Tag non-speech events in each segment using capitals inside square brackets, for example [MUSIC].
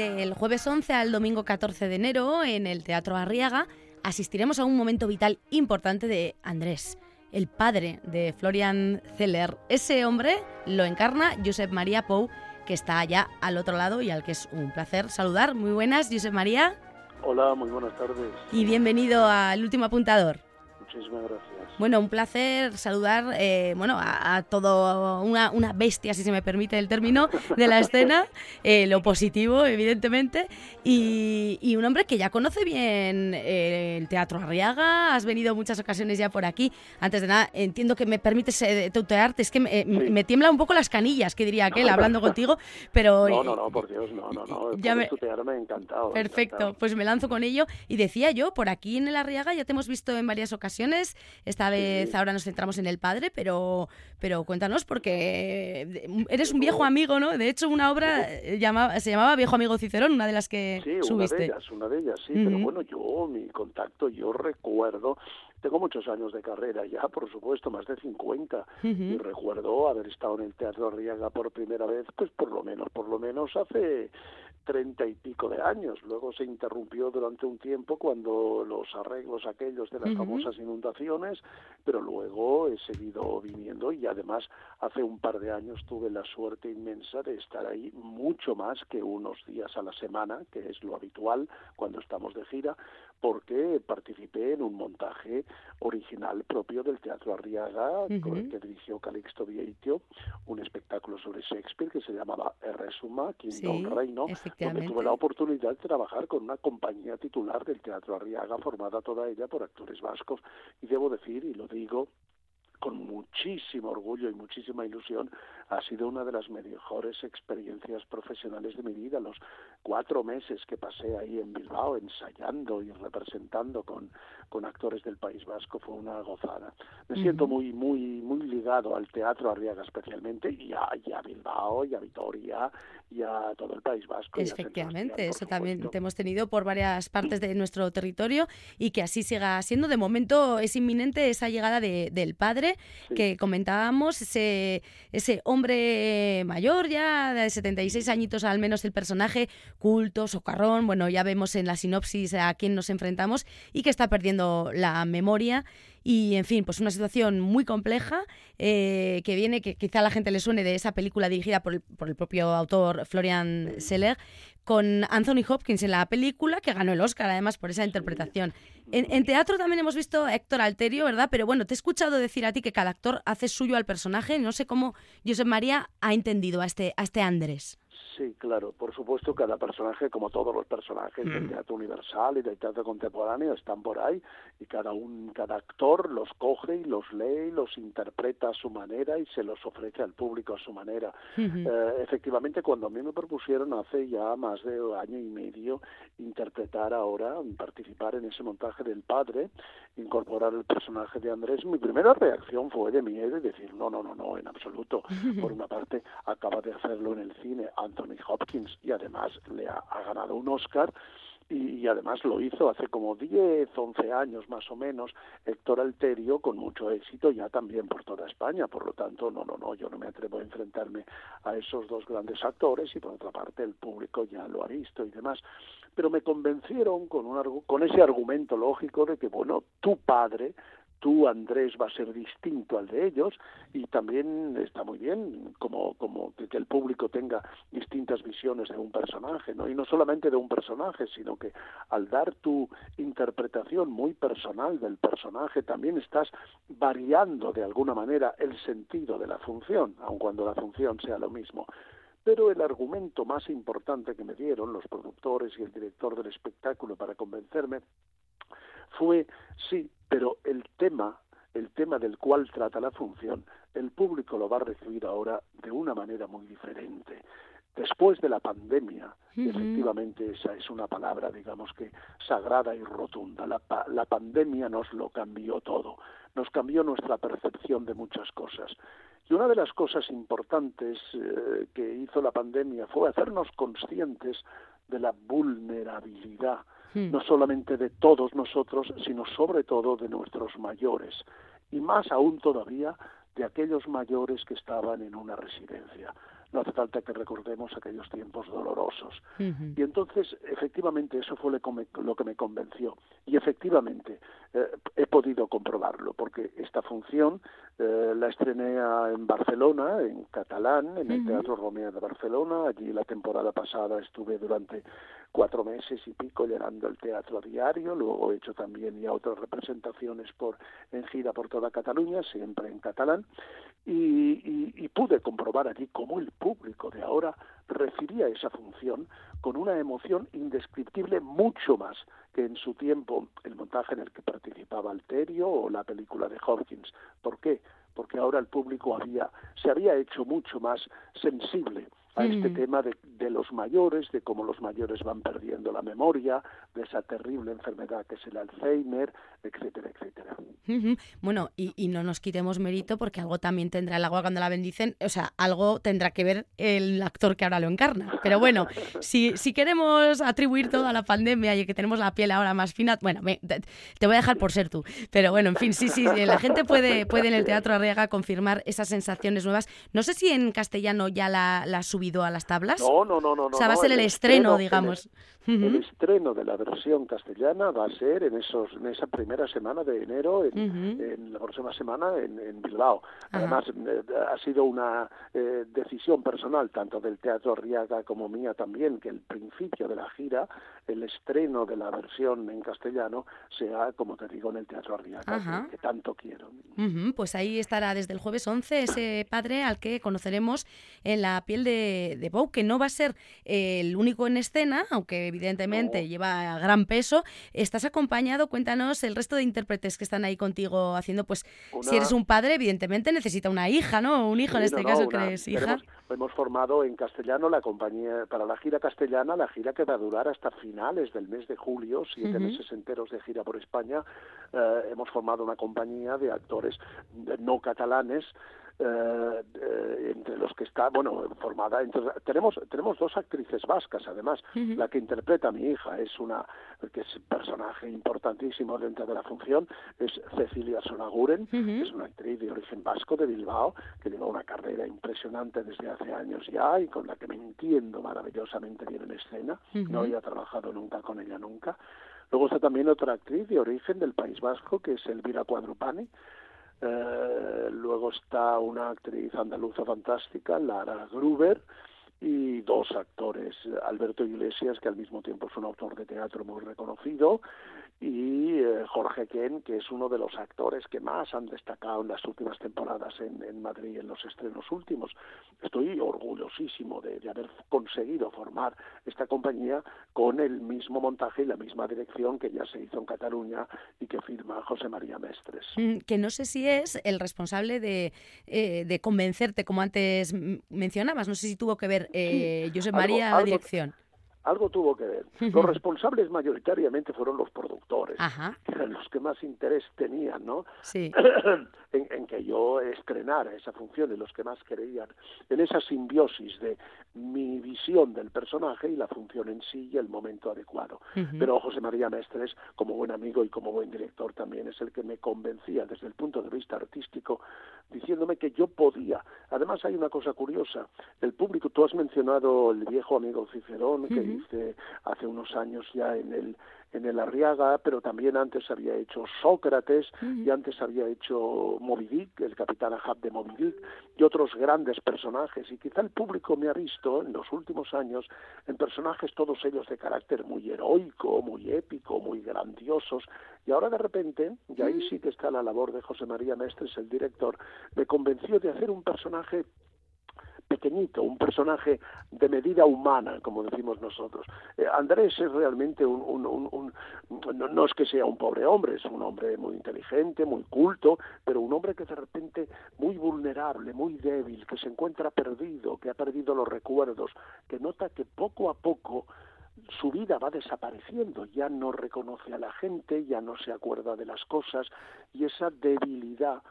Del jueves 11 al domingo 14 de enero, en el Teatro Arriaga, asistiremos a un momento vital importante de Andrés, el padre de Florian Zeller. Ese hombre lo encarna Josep María Pou, que está allá al otro lado y al que es un placer saludar. Muy buenas, Josep María. Hola, muy buenas tardes. Y bienvenido al último apuntador. Muchísimas gracias. Bueno, un placer saludar eh, bueno, a, todo una, una, bestia, si se me permite el término, de la escena, eh, lo positivo, evidentemente, y, y, un hombre que ya conoce bien eh, el Teatro Arriaga, has venido muchas ocasiones ya por aquí. Antes de nada, entiendo que me permites tutearte, es que me, me, tiembla un poco las canillas, que diría aquel, hablando contigo, pero... No, no, no, por Dios, no, no, no, ya me... tutearme encantado. Perfecto, encantado. pues me lanzo con ello, y decía yo, por aquí en el Arriaga ya te hemos visto en varias ocasiones, esta vez ahora nos centramos en el padre, pero, pero cuéntanos porque eres un viejo amigo, ¿no? De hecho, una obra llamaba, se llamaba Viejo Amigo Cicerón, una de las que sí, subiste. una de ellas, una de ellas, sí, uh -huh. pero bueno, yo, mi contacto, yo recuerdo tengo muchos años de carrera ya, por supuesto, más de 50, uh -huh. y recuerdo haber estado en el Teatro Arriaga por primera vez, pues por lo menos, por lo menos hace treinta y pico de años. Luego se interrumpió durante un tiempo cuando los arreglos aquellos de las uh -huh. famosas inundaciones, pero luego he seguido viniendo y además hace un par de años tuve la suerte inmensa de estar ahí mucho más que unos días a la semana, que es lo habitual cuando estamos de gira, porque participé en un montaje original propio del Teatro Arriaga, uh -huh. con el que dirigió Calixto Vieitio, un espectáculo sobre Shakespeare que se llamaba Resuma, Quinto sí, Reino, donde tuve la oportunidad de trabajar con una compañía titular del Teatro Arriaga, formada toda ella por actores vascos, y debo decir, y lo digo con muchísimo orgullo y muchísima ilusión, ha sido una de las mejores experiencias profesionales de mi vida. Los cuatro meses que pasé ahí en Bilbao ensayando y representando con, con actores del País Vasco fue una gozada. Me uh -huh. siento muy, muy, muy ligado al Teatro Arriaga especialmente y a, y a, Bilbao y a Vitoria y a todo el País Vasco. Efectivamente, eso también te hemos tenido por varias partes de nuestro territorio y que así siga siendo. De momento es inminente esa llegada de, del padre sí. que comentábamos, ese, ese hombre mayor ya, de 76 añitos al menos el personaje, culto, socarrón, bueno, ya vemos en la sinopsis a quién nos enfrentamos y que está perdiendo la memoria. Y en fin, pues una situación muy compleja eh, que viene, que quizá a la gente le suene de esa película dirigida por el, por el propio autor Florian Seller, con Anthony Hopkins en la película, que ganó el Oscar además por esa interpretación. En, teatro también hemos visto a Héctor Alterio, ¿verdad? Pero bueno, te he escuchado decir a ti que cada actor hace suyo al personaje. No sé cómo Josep María ha entendido a este, a este Andrés. Sí, claro. Por supuesto, cada personaje, como todos los personajes mm. del teatro universal y del teatro contemporáneo, están por ahí y cada un, cada actor los coge y los lee, y los interpreta a su manera y se los ofrece al público a su manera. Eh, efectivamente, cuando a mí me propusieron hace ya más de año y medio interpretar ahora, participar en ese montaje del padre, incorporar el personaje de Andrés, mi primera reacción fue de miedo y decir no, no, no, no, en absoluto. [LAUGHS] Por una parte, acaba de hacerlo en el cine Anthony Hopkins y además le ha, ganado un Oscar y, y, además lo hizo hace como 10, 11 años más o menos Héctor Alterio con mucho éxito ya también por toda España, por lo tanto no, no, no, yo no me atrevo a enfrentarme a esos dos grandes actores y por otra parte el público ya lo ha visto y demás, pero me convencieron con, un, con ese argumento lógico de que bueno, tu padre tú, Andrés, va a ser distinto al de ellos y también está muy bien como, como que, que, el público tenga distintas visiones de un personaje, ¿no? Y no solamente de un personaje, sino que al dar tu interpretación muy personal del personaje, también estás variando de alguna manera el sentido de la función, aun cuando la función sea lo mismo. Pero el argumento más importante que me dieron los productores y el director del espectáculo para convencerme fue, sí, pero el tema, el tema del cual trata la función, el público lo va a recibir ahora de una manera muy diferente. Después de la pandemia, uh -huh. efectivamente esa es una palabra, digamos que sagrada y rotunda, la, la pandemia nos lo cambió todo, nos cambió nuestra percepción de muchas cosas. Y una de las cosas importantes eh, que hizo la pandemia fue hacernos conscientes de la vulnerabilidad no solamente de todos nosotros, sino sobre todo de nuestros mayores, y más aún todavía de aquellos mayores que estaban en una residencia. no hace falta que recordemos aquellos tiempos dolorosos. Y entonces, efectivamente, eso fue lo que me convenció. Y efectivamente, eh, he podido comprobarlo, porque esta función eh, la estrené en Barcelona, en catalán, en el Teatro Romeo de Barcelona. Allí la temporada pasada estuve durante cuatro meses y pico llenando el teatro a diario. Luego he hecho también ya otras representaciones por en gira por toda Cataluña, siempre en catalán. Y, y pude comprobar allí cómo el público de ahora recibía esa función con una emoción indescriptible mucho más que en su tiempo el montaje en el que participaba Alterio o la película de Hopkins. ¿Por qué? Porque ahora el público había, se había hecho mucho más sensible a este tema de, de, los mayores, de cómo los mayores van perdiendo la memoria, de esa terrible enfermedad que es el Alzheimer, etcétera, etcétera. Bueno, y, y, no nos quitemos mérito porque algo también tendrá el agua cuando la bendicen, o sea, algo tendrá que ver el actor que ahora lo encarna. Pero bueno, [LAUGHS] si, si queremos atribuir todo a la pandemia y que tenemos la piel ahora más fina, bueno, te, voy a dejar por ser tú. Pero bueno, en fin, sí, sí, la gente puede, puede en el Teatro Arriaga confirmar esas sensaciones nuevas. No sé si en castellano ya la, la subido a las tablas? No, no, no, no. O sea, va a ser el, estreno, digamos. El, estreno de la versión castellana va a ser en esos en esa primera semana de enero, en, la próxima semana en, Bilbao. Además, eh, ha sido una eh, decisión personal, tanto del Teatro Riaga como mía también, que el principio de la gira, el estreno de la versión en castellano, sea, como te digo, en el Teatro Arriaga, que, tanto quiero. Pues ahí estará desde el jueves 11 ese padre al que conoceremos en la piel de de, Bow, que no va a ser el único en escena, aunque evidentemente lleva gran peso. Estás acompañado, cuéntanos el resto de intérpretes que están ahí contigo haciendo, pues si eres un padre, evidentemente necesita una hija, ¿no? Un hijo en este caso, ¿crees, hija? Hemos, formado en castellano la compañía, para la gira castellana, la gira que va a durar hasta finales del mes de julio, siete meses enteros de gira por España. Eh, hemos formado una compañía de actores no catalanes eh, eh, entre los que está, bueno, formada. Entonces, tenemos, tenemos dos actrices vascas, además. La que interpreta a mi hija es una, que es personaje importantísimo dentro de la función, es Cecilia Sonaguren, es una actriz de origen vasco de Bilbao, que lleva una carrera impresionante desde hace años ya y con la que me entiendo maravillosamente bien en escena. No había trabajado nunca con ella, nunca. Luego está también otra actriz de origen del País Vasco, que es Elvira Cuadrupani, eh, luego está una actriz andaluza fantástica, Lara Gruber, y dos actores, Alberto Iglesias, que al mismo tiempo es un autor de teatro muy reconocido, y eh, Jorge Ken, que es uno de los actores que más han destacado en las últimas temporadas en, en Madrid, en los estrenos últimos. Estoy orgullosísimo de, haber conseguido formar esta compañía con el mismo montaje y la misma dirección que ya se hizo en Cataluña y que firma José María Mestres. Mm, que no sé si es el responsable de, eh, de convencerte, como antes mencionabas, no sé si tuvo que ver eh, José María la dirección algo tuvo que ver. Los responsables mayoritariamente fueron los productores, que eran los que más interés tenían, ¿no? Sí. [CLEARS THROAT] en, que yo estrenara esa función y los que más creían en esa simbiosis de mi visión del personaje y la función en sí y el momento adecuado. Pero José María Mestres, como buen amigo y como buen director, también es el que me convencía desde el punto de vista artístico, diciéndome que yo podía. Además hay una cosa curiosa, el público, tú has mencionado el viejo amigo Cicerón, que dice hace unos años ya en el en el Arriaga, pero también antes había hecho Sócrates y antes había hecho Moby Dick, el capitán Ahab de Moby Dick, y otros grandes personajes. Y quizá el público me ha visto en los últimos años en personajes todos ellos de carácter muy heroico, muy épico, muy grandiosos. Y ahora de repente, y ahí sí que está la labor de José María Mestres, el director, me convenció de hacer un personaje pequeñito, un personaje de medida humana, como decimos nosotros. Eh, Andrés es realmente un, un, no, es que sea un pobre hombre, es un hombre muy inteligente, muy culto, pero un hombre que de repente muy vulnerable, muy débil, que se encuentra perdido, que ha perdido los recuerdos, que nota que poco a poco su vida va desapareciendo, ya no reconoce a la gente, ya no se acuerda de las cosas y esa debilidad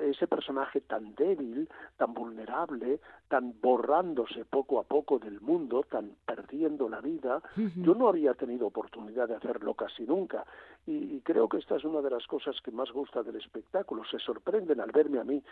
ese personaje tan débil, tan vulnerable, tan borrándose poco a poco del mundo, tan perdiendo la vida, yo no había tenido oportunidad de hacerlo casi nunca. Y, creo que esta es una de las cosas que más gusta del espectáculo. Se sorprenden al verme a mí,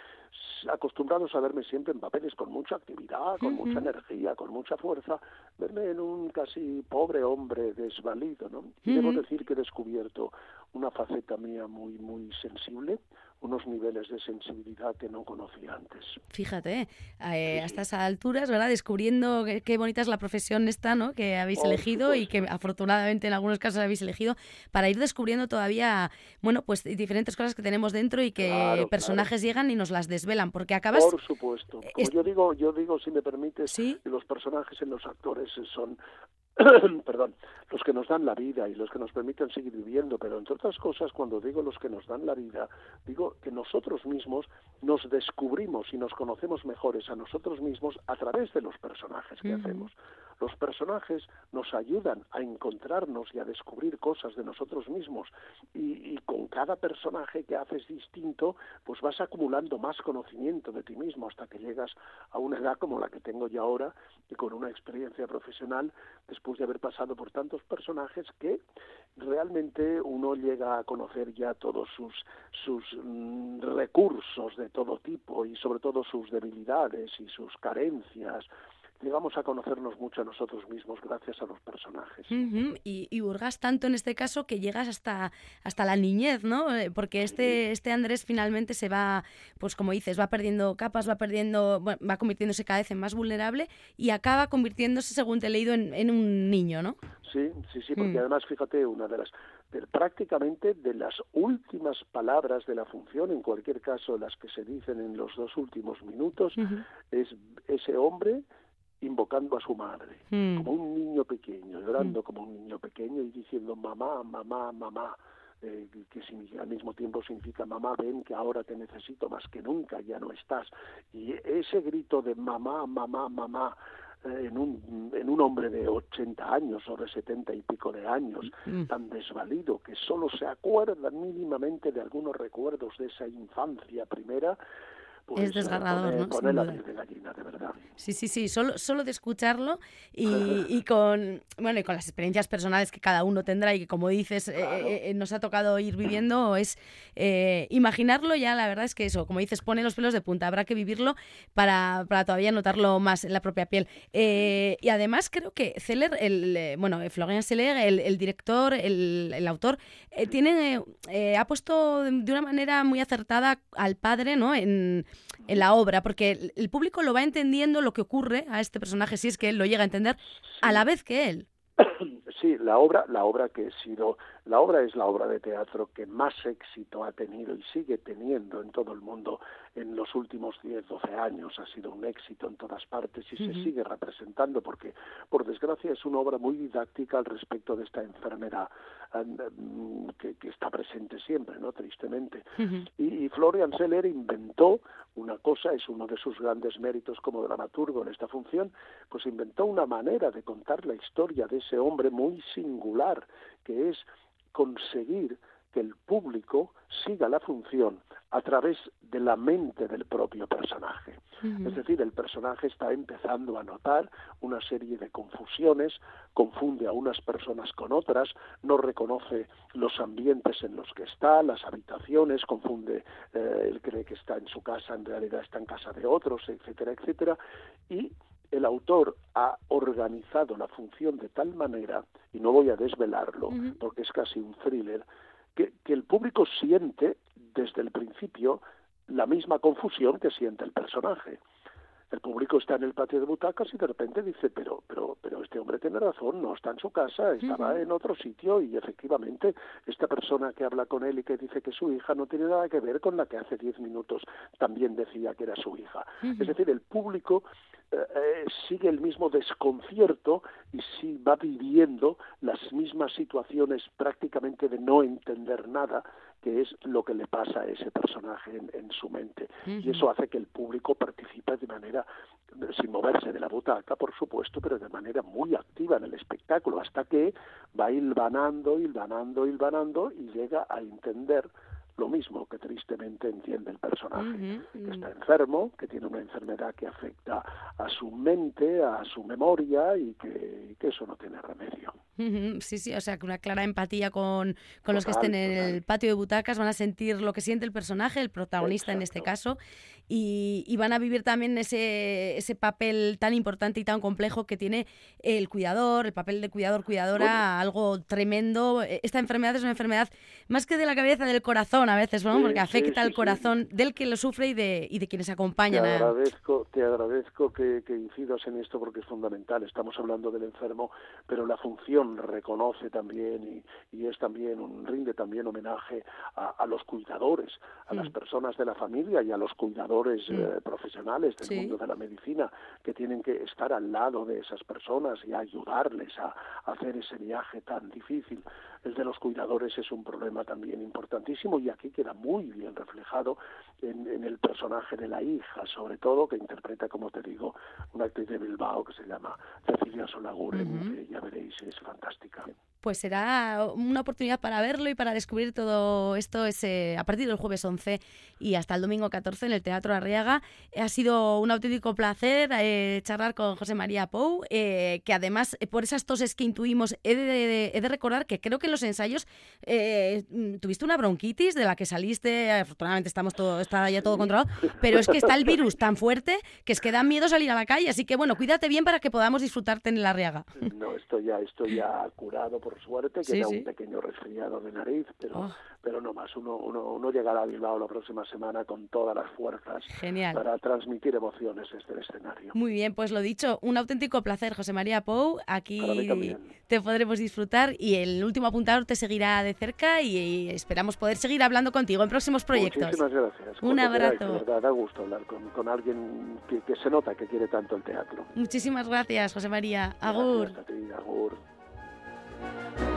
acostumbrados a verme siempre en papeles con mucha actividad, con mucha energía, con mucha fuerza, verme en un casi pobre hombre desvalido, ¿no? Y debo decir que he descubierto una faceta mía muy, muy sensible, unos niveles de sensibilidad que no conocía antes. Fíjate, eh, a estas alturas, ¿verdad? Descubriendo qué, bonita es la profesión esta, ¿no? Que habéis elegido y que afortunadamente en algunos casos habéis elegido para ir descubriendo todavía, bueno, pues diferentes cosas que tenemos dentro y que personajes llegan y nos las desvelan, porque acabas... Por supuesto. Como yo digo, yo digo, si me permites, ¿Sí? los personajes en los actores son [COUGHS] perdón, los que nos dan la vida y los que nos permiten seguir viviendo, pero entre otras cosas, cuando digo los que nos dan la vida, digo que nosotros mismos nos descubrimos y nos conocemos mejores a nosotros mismos a través de los personajes que hacemos. Los personajes nos ayudan a encontrarnos y a descubrir cosas de nosotros mismos y, con cada personaje que haces distinto, pues vas acumulando más conocimiento de ti mismo hasta que llegas a una edad como la que tengo yo ahora y con una experiencia profesional después de haber pasado por tantos personajes que realmente uno llega a conocer ya todos sus, sus mm, recursos de todo tipo y sobre todo sus debilidades y sus carencias llegamos a conocernos mucho a nosotros mismos gracias a los personajes. y, y hurgas tanto en este caso que llegas hasta, hasta la niñez, ¿no? Eh, porque este, este Andrés finalmente se va, pues como dices, va perdiendo capas, va perdiendo, va convirtiéndose cada vez en más vulnerable y acaba convirtiéndose, según te he leído, en, un niño, ¿no? Sí, sí, sí, porque mm. además, fíjate, una de las prácticamente de las últimas palabras de la función, en cualquier caso las que se dicen en los dos últimos minutos, es ese hombre invocando a su madre, hmm. como un niño pequeño, llorando hmm. como un niño pequeño y diciendo mamá, mamá, mamá, eh, que al mismo tiempo significa mamá, ven que ahora te necesito más que nunca, ya no estás. Y ese grito de mamá, mamá, mamá, eh, en, un, en un hombre de 80 años o de 70 y pico de años, hmm. tan desvalido, que solo se acuerda mínimamente de algunos recuerdos de esa infancia primera, pues, es desgarrador, ¿no? La gallina, de verdad. Sí, sí, sí, solo, solo de escucharlo y, [LAUGHS] y, con, bueno, y con las experiencias personales que cada uno tendrá y que, como dices, eh, eh, nos ha tocado ir viviendo, es eh, imaginarlo ya, la verdad es que eso, como dices, pone los pelos de punta, habrá que vivirlo para, para todavía notarlo más en la propia piel. y además creo que Celler, el, bueno, Florian Seller, el, el director, el, el autor, tiene, ha puesto de una manera muy acertada al padre, ¿no? En, en la obra, porque el, público lo va entendiendo lo que ocurre a este personaje, si es que él lo llega a entender, a la vez que él. [COUGHS] Sí, la obra, la obra que he sido, la obra es la obra de teatro que más éxito ha tenido y sigue teniendo en todo el mundo en los últimos 10, 12 años. Ha sido un éxito en todas partes y se sigue representando porque, por desgracia, es una obra muy didáctica al respecto de esta enfermedad mm, que, está presente siempre, ¿no? Tristemente. y, Florian Seller inventó una cosa, es uno de sus grandes méritos como dramaturgo en esta función, pues inventó una manera de contar la historia de ese hombre muy singular, que es conseguir que el público siga la función a través de la mente del propio personaje. Es decir, el personaje está empezando a notar una serie de confusiones, confunde a unas personas con otras, no reconoce los ambientes en los que está, las habitaciones, confunde, eh, él cree que está en su casa, en realidad está en casa de otros, etcétera, etcétera, y el autor ha organizado la función de tal manera, y no voy a desvelarlo, porque es casi un thriller, que, el público siente desde el principio la misma confusión que siente el personaje. El público está en el patio de butacas y de repente dice, pero, pero, pero este hombre tiene razón, no está en su casa, estaba en otro sitio y efectivamente esta persona que habla con él y que dice que su hija no tiene nada que ver con la que hace diez minutos también decía que era su hija. Es decir, el público eh, eh, sigue el mismo desconcierto y sí va viviendo las mismas situaciones prácticamente de no entender nada que es lo que le pasa a ese personaje en, su mente. Y eso hace que el público participe de manera, sin moverse de la butaca, por supuesto, pero de manera muy activa en el espectáculo, hasta que va hilvanando, hilvanando, hilvanando y llega a entender lo mismo que tristemente entiende el personaje, que está enfermo, que tiene una enfermedad que afecta a su mente, a su memoria y que, eso no tiene remedio. Sí, sí, o sea, que una clara empatía con, con los que estén en el patio de butacas van a sentir lo que siente el personaje, el protagonista en este caso, y, van a vivir también ese, ese papel tan importante y tan complejo que tiene el cuidador, el papel de cuidador, cuidadora, algo tremendo. E, esta enfermedad es una enfermedad más que de la cabeza, del corazón a veces, ¿no? Porque afecta al corazón del que lo sufre y de, y de quienes acompañan. Te agradezco, te agradezco que, que incidas en esto porque es fundamental. Estamos hablando del enfermo, pero la función reconoce también y, y es también un rinde también homenaje a, a los cuidadores, a las personas de la familia y a los cuidadores Mm. Eh, profesionales del mundo de la medicina que tienen que estar al lado de esas personas y ayudarles a, hacer ese viaje tan difícil. El de los cuidadores es un problema también importantísimo y aquí queda muy bien reflejado en, el personaje de la hija, sobre todo, que interpreta, como te digo, una actriz de Bilbao que se llama Cecilia Solaguren, que ya veréis, es fantástica pues será una oportunidad para verlo y para descubrir todo esto ese, a partir del jueves 11 y hasta el domingo 14 en el Teatro Arriaga. Ha sido un auténtico placer eh, charlar con José María Pou, eh, que además eh, por esas toses que intuimos he de, recordar que creo que en los ensayos tuviste una bronquitis de la que saliste, afortunadamente estamos todo, está ya todo controlado, pero es que está el virus tan fuerte que es que da miedo salir a la calle, así que bueno, cuídate bien para que podamos disfrutarte en el Arriaga. No, estoy ya, estoy ya curado por suerte, queda un pequeño resfriado de nariz, pero, oh. pero no más. Uno, uno, uno llegará a Bilbao la próxima semana con todas las fuerzas para transmitir emociones desde el escenario. Muy bien, pues lo dicho, un auténtico placer, José María Pou. Aquí te podremos disfrutar y el último apuntador te seguirá de cerca y, esperamos poder seguir hablando contigo en próximos proyectos. Muchísimas gracias. Un abrazo. verdad, da gusto hablar con, con alguien que, que, se nota que quiere tanto el teatro. Muchísimas gracias, José María. Agur. Gracias a ti, agur. thank you